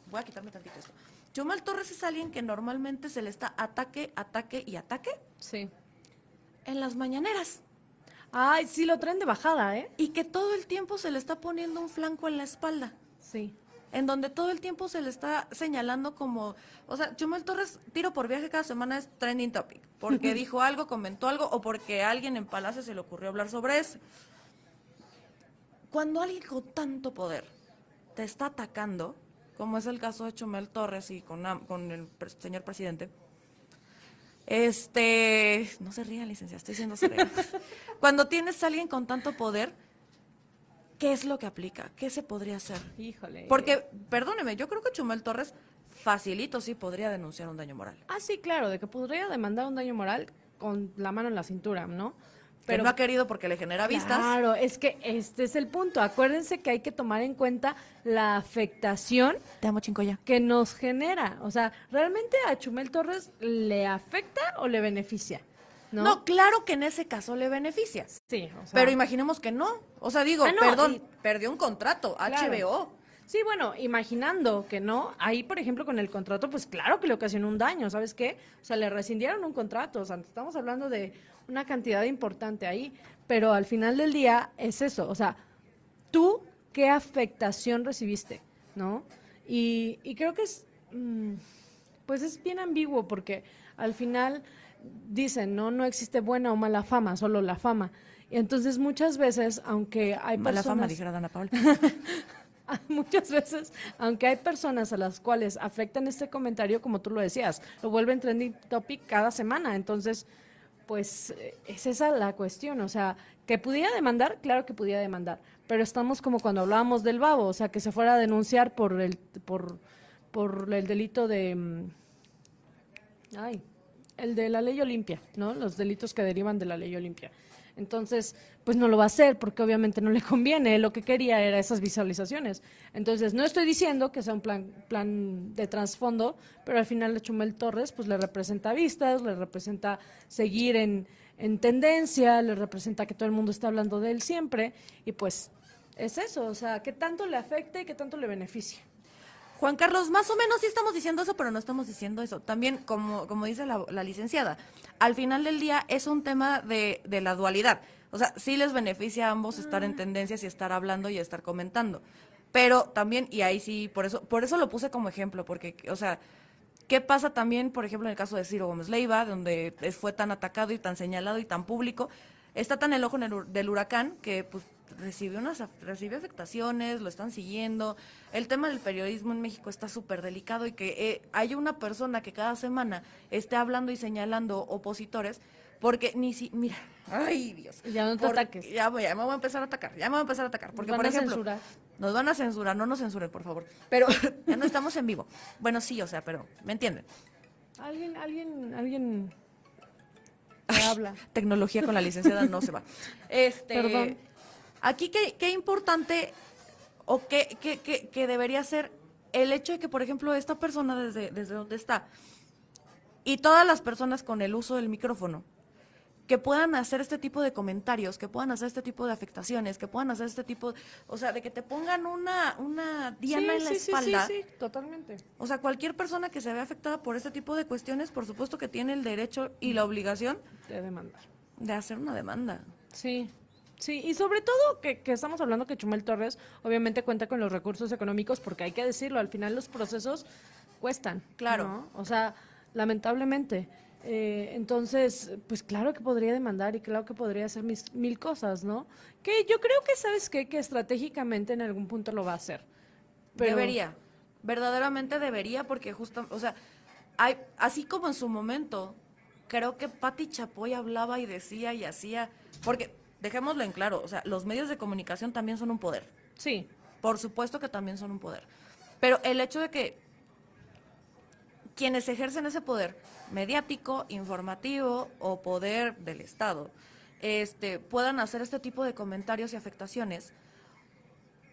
voy a quitarme tantito esto. Chumel Torres es alguien que normalmente se le está ataque, ataque y ataque. Sí. En las mañaneras. Ay, sí, lo traen de bajada, ¿eh? Y que todo el tiempo se le está poniendo un flanco en la espalda. Sí en donde todo el tiempo se le está señalando como, o sea, Chumel Torres, tiro por viaje cada semana es trending topic, porque dijo algo, comentó algo, o porque a alguien en Palacio se le ocurrió hablar sobre eso. Cuando alguien con tanto poder te está atacando, como es el caso de Chumel Torres y con, con el señor presidente, este, no se ría, licenciada, estoy siendo seria. Cuando tienes a alguien con tanto poder, ¿qué es lo que aplica? ¿Qué se podría hacer? Híjole. Porque, perdóneme, yo creo que Chumel Torres facilito sí podría denunciar un daño moral. Ah, sí, claro, de que podría demandar un daño moral con la mano en la cintura, ¿no? Pero no ha querido porque le genera vistas. Claro, es que este es el punto. Acuérdense que hay que tomar en cuenta la afectación Te amo, Chincoya. que nos genera. O sea, ¿realmente a Chumel Torres le afecta o le beneficia? ¿no? claro que en ese caso le beneficia. Sí, Pero imaginemos que no. O sea, digo, ah, perdón, perdió un contrato, HBO. Sí, bueno, imaginando que no, ahí por ejemplo con el contrato, pues claro que le ocasionó un daño, ¿sabes qué? O sea, le rescindieron un contrato, o sea, estamos hablando de una cantidad importante ahí, pero al final del día es eso, o sea, tú qué afectación recibiste, ¿no? Y, y creo que es, mm, pues es bien ambiguo porque al final dicen, ¿no? No existe buena o mala fama, solo la fama. Y entonces muchas veces, aunque hay mala personas... fama, dijera Dana Paul. muchas veces, aunque hay personas a las cuales afectan este comentario, como tú lo decías, lo vuelven trending topic cada semana. Entonces, pues es esa la cuestión. O sea, que pudiera demandar, claro que pudiera demandar. Pero estamos como cuando hablábamos del babo, o sea, que se fuera a denunciar por el, por, por el delito de... Mm, ay, el de la ley Olimpia, ¿no? Los delitos que derivan de la ley Olimpia. Entonces, pues no lo va a hacer porque obviamente no le conviene. Lo que quería era esas visualizaciones. Entonces, no estoy diciendo que sea un plan, plan de trasfondo, pero al final de Chumel Torres, pues le representa vistas, le representa seguir en, en tendencia, le representa que todo el mundo está hablando de él siempre. Y pues es eso, o sea, qué tanto le afecta y qué tanto le beneficia. Juan Carlos, más o menos sí estamos diciendo eso, pero no estamos diciendo eso. También, como, como dice la, licenciada, al final del día es un tema de, de, la dualidad. O sea, sí les beneficia a ambos estar en tendencias y estar hablando y estar comentando. Pero también, y ahí sí, por eso, por eso lo puse como ejemplo, porque, o sea, ¿qué pasa también, por ejemplo, en el caso de Ciro Gómez Leiva, donde fue tan atacado y tan señalado y tan público? Está tan el ojo del huracán que, pues, recibió unas recibió afectaciones, lo están siguiendo. El tema del periodismo en México está súper delicado y que eh, hay una persona que cada semana esté hablando y señalando opositores, porque ni si, mira, ay Dios. Ya no te ataques. Ya, ya, me voy a empezar a atacar, ya me voy a empezar a atacar. Porque, por ejemplo, censurar. nos van a censurar, no nos censuren, por favor. Pero ya no estamos en vivo. Bueno, sí, o sea, pero, ¿me entienden? Alguien, alguien, alguien habla. Tecnología con la licenciada no se va. Este, Perdón. Aquí, ¿qué, qué importante o qué, qué, qué, debería ser el hecho de que, por ejemplo, esta persona desde, desde donde está y todas las personas con el uso del micrófono que puedan hacer este tipo de comentarios, que puedan hacer este tipo de afectaciones, que puedan hacer este tipo, o sea, de que te pongan una, una diana en la espalda. Sí, sí, totalmente. O sea, cualquier persona que se vea afectada por este tipo de cuestiones, por supuesto que tiene el derecho y la obligación de demandar. De hacer una demanda. Sí, Sí, y sobre todo que, que, estamos hablando que Chumel Torres obviamente cuenta con los recursos económicos porque hay que decirlo, al final los procesos cuestan. Claro. O sea, lamentablemente. Eh, entonces, pues claro que podría demandar y claro que podría hacer mis, mil cosas, ¿no? Que yo creo que, ¿sabes qué? Que estratégicamente en algún punto lo va a hacer. Debería, verdaderamente debería porque justo, o sea, hay, así como en su momento, creo que Patti Chapoy hablaba y decía y hacía, porque dejémoslo en claro, o sea, los medios de comunicación también son un poder. Sí. Por supuesto que también son un poder. Pero el hecho de que quienes ejercen ese poder mediático, informativo o poder del Estado, este, puedan hacer este tipo de comentarios y afectaciones,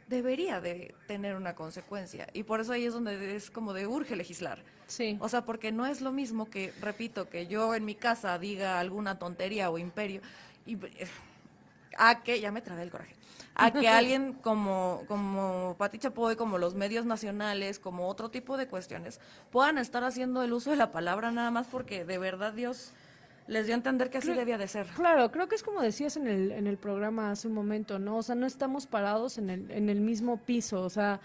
debería de tener una consecuencia. Y por eso ahí es donde es como de urge legislar. Sí. O sea, porque no es lo mismo que, repito, que yo en mi casa diga alguna tontería o imperio y eh, a que, ya me trabé el coraje, a que alguien como, como Pati Chapoy, como los medios nacionales, como otro tipo de cuestiones, puedan estar haciendo el uso de la palabra nada más porque de verdad Dios les dio a entender que así debía de ser. Claro, creo que es como decías en el, en el programa hace un momento, ¿no? O sea, no estamos parados en el, en el mismo piso, o sea,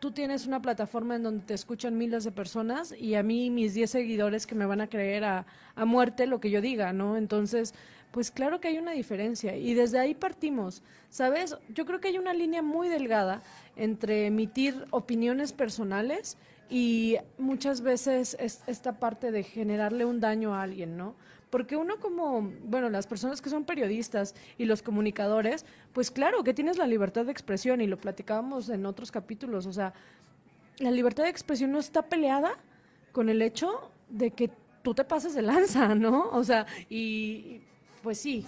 tú tienes una plataforma en donde te escuchan miles de personas y a mí mis 10 seguidores que me van a creer a, a muerte lo que yo diga, ¿no? Entonces, pues claro que hay una diferencia y desde ahí partimos. ¿Sabes? Yo creo que hay una línea muy delgada entre emitir opiniones personales y muchas veces es esta parte de generarle un daño a alguien, ¿no? Porque uno como, bueno, las personas que son periodistas y los comunicadores, pues claro que tienes la libertad de expresión y lo platicábamos en otros capítulos, o sea, la libertad de expresión no está peleada con el hecho de que tú te pases de lanza, ¿no? O sea, y pues sí.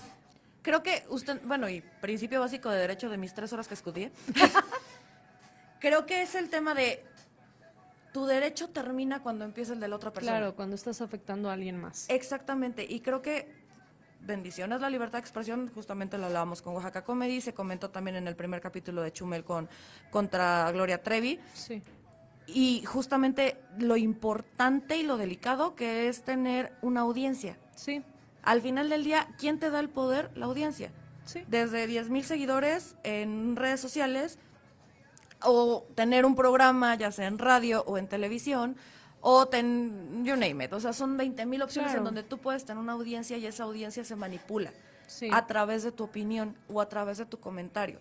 Creo que usted, bueno, y principio básico de derecho de mis tres horas que estudié, creo que es el tema de tu derecho termina cuando empieza el de la otra persona. Claro, cuando estás afectando a alguien más. Exactamente, y creo que bendiciones la libertad de expresión, justamente lo hablábamos con Oaxaca Comedy, se comentó también en el primer capítulo de Chumel con contra Gloria Trevi. Sí. Y justamente lo importante y lo delicado que es tener una audiencia. Sí. Al final del día, ¿quién te da el poder? La audiencia. Sí. Desde 10 mil seguidores en redes sociales o tener un programa, ya sea en radio o en televisión, o ten, you name it. O sea, son 20 mil opciones en donde tú puedes tener una audiencia y esa audiencia se manipula a través de tu opinión o a través de tu comentario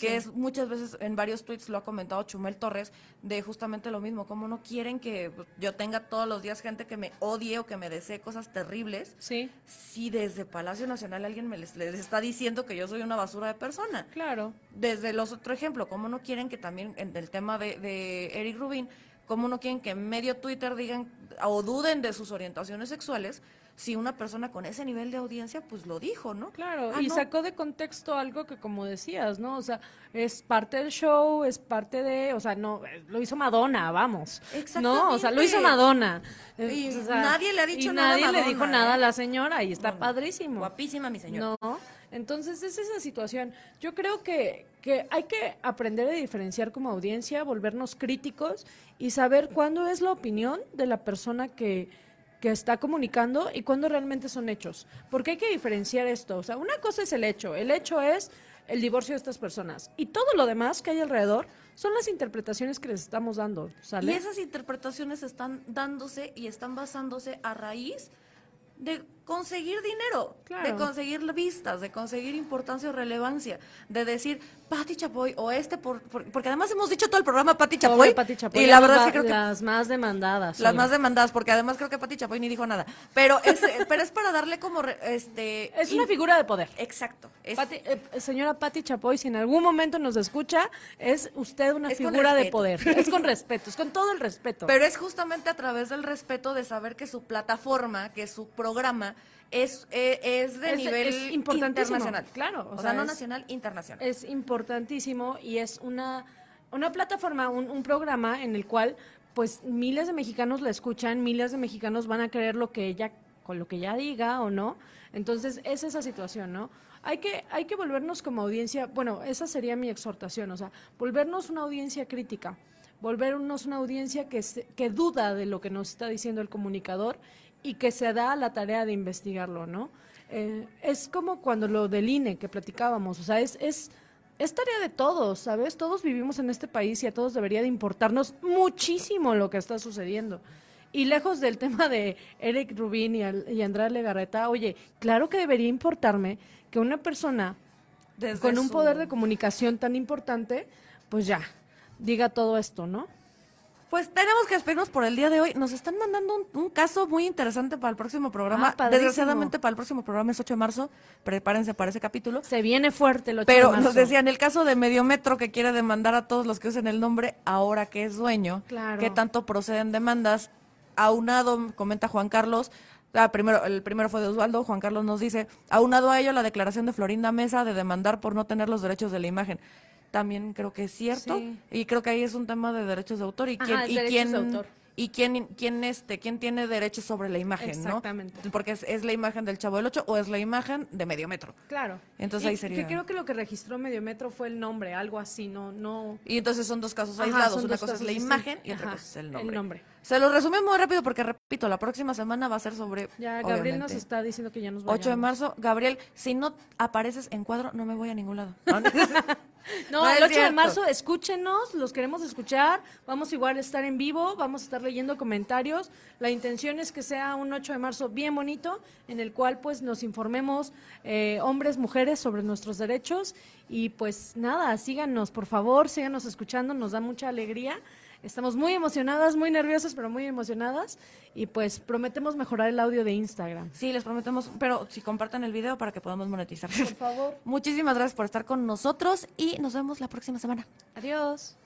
que es muchas veces en varios tweets lo ha comentado Chumel Torres, de justamente lo mismo, como no quieren que yo tenga todos los días gente que me odie o que me desee cosas terribles, sí. si desde Palacio Nacional alguien me les, está diciendo que yo soy una basura de persona. Claro. Desde los otro ejemplo, como no quieren que también en el tema de, de Eric Rubin, como no quieren que en medio Twitter digan o duden de sus orientaciones sexuales, si una persona con ese nivel de audiencia, pues lo dijo, ¿no? Claro, ah, y sacó de contexto algo que como decías, ¿no? O sea, es parte del show, es parte de, o sea, no, lo hizo Madonna, vamos. No, o sea, lo hizo Madonna. Y nadie le ha dicho nada. Nadie le dijo nada a ¿eh? la señora y está padrísimo. Guapísima mi señora. No, entonces es esa situación. Yo creo que, que hay que aprender a diferenciar como audiencia, volvernos críticos y saber cuándo es la opinión de la persona que que está comunicando y cuándo realmente son hechos. Porque hay que diferenciar esto. O sea, una cosa es el hecho. El hecho es el divorcio de estas personas. Y todo lo demás que hay alrededor son las interpretaciones que les estamos dando. Y esas interpretaciones están dándose y están basándose a raíz de conseguir dinero, de conseguir vistas, de conseguir importancia o relevancia, de decir Pati Chapoy o este, por, porque además hemos dicho todo el programa Pati Chapoy, y la verdad es que creo que las más demandadas. Las más demandadas, porque además creo que Pati Chapoy ni dijo nada, pero es, pero es para darle como, este... Es una figura de poder. Exacto. Eh, señora Pati Chapoy, si en algún momento nos escucha, es usted una figura de poder. Es con respeto, es con todo el respeto. Pero es justamente a través del respeto de saber que su plataforma, que su programa, es, eh, es de nivel internacional. Claro. O, sea, no nacional, internacional. Es importantísimo y es una, una plataforma, un, un programa en el cual pues miles de mexicanos la escuchan, miles de mexicanos van a creer lo que ella con lo que ya diga o no. Entonces, es esa situación, ¿no? Hay que, hay que volvernos como audiencia, bueno, esa sería mi exhortación, o sea, volvernos una audiencia crítica, volvernos una audiencia que, que duda de lo que nos está diciendo el comunicador y que se da la tarea de investigarlo, ¿no? Eh, es como cuando lo del INE que platicábamos, o sea, es, es, es tarea de todos, ¿sabes? Todos vivimos en este país y a todos debería de importarnos muchísimo lo que está sucediendo. Y lejos del tema de Eric Rubin y, y Andrea Legarreta, oye, claro que debería importarme que una persona con un poder de comunicación tan importante, pues ya, diga todo esto, ¿no? Pues tenemos que despedirnos por el día de hoy. Nos están mandando un, caso muy interesante para el próximo programa. Ah, Desgraciadamente para el próximo programa es 8 de marzo. Prepárense para ese capítulo. Se viene fuerte el 8 Pero de marzo. nos decían, el caso de Mediometro que quiere demandar a todos los que usen el nombre ahora que es dueño. Claro. Que tanto proceden demandas. Aunado, comenta Juan Carlos, Ah, primero, el primero fue de Osvaldo, Juan Carlos nos dice, aunado a ello la declaración de Florinda Mesa de demandar por no tener los derechos de la imagen también creo que es cierto y creo que ahí es un tema de derechos de autor y quién y quién y quién quién este quién tiene derechos sobre la imagen, Exactamente. Porque es, la imagen del Chavo del Ocho o es la imagen de Mediometro. Claro. Entonces ahí sería. Que creo que lo que registró Mediometro fue el nombre, algo así, no no. Y entonces son dos casos aislados, una cosa es la imagen y otra cosa es el nombre. El nombre. Se lo resumí muy rápido porque repito, la próxima semana va a ser sobre Ya Gabriel nos está diciendo que ya nos vayamos. 8 de marzo, Gabriel, si no apareces en cuadro no me voy a ningún lado. No, el 8 de marzo, escúchenos, los queremos escuchar. Vamos igual a estar en vivo, vamos a estar leyendo comentarios. La intención es que sea un 8 de marzo bien bonito, en el cual pues nos informemos eh, hombres, mujeres sobre nuestros derechos. Y pues nada, síganos, por favor, síganos escuchando, nos da mucha alegría. Estamos muy emocionadas, muy nerviosas, pero muy emocionadas. Y pues prometemos mejorar el audio de Instagram. Sí, les prometemos, pero si compartan el video para que podamos monetizar. Por favor. Muchísimas gracias por estar con nosotros y nos vemos la próxima semana. Adiós.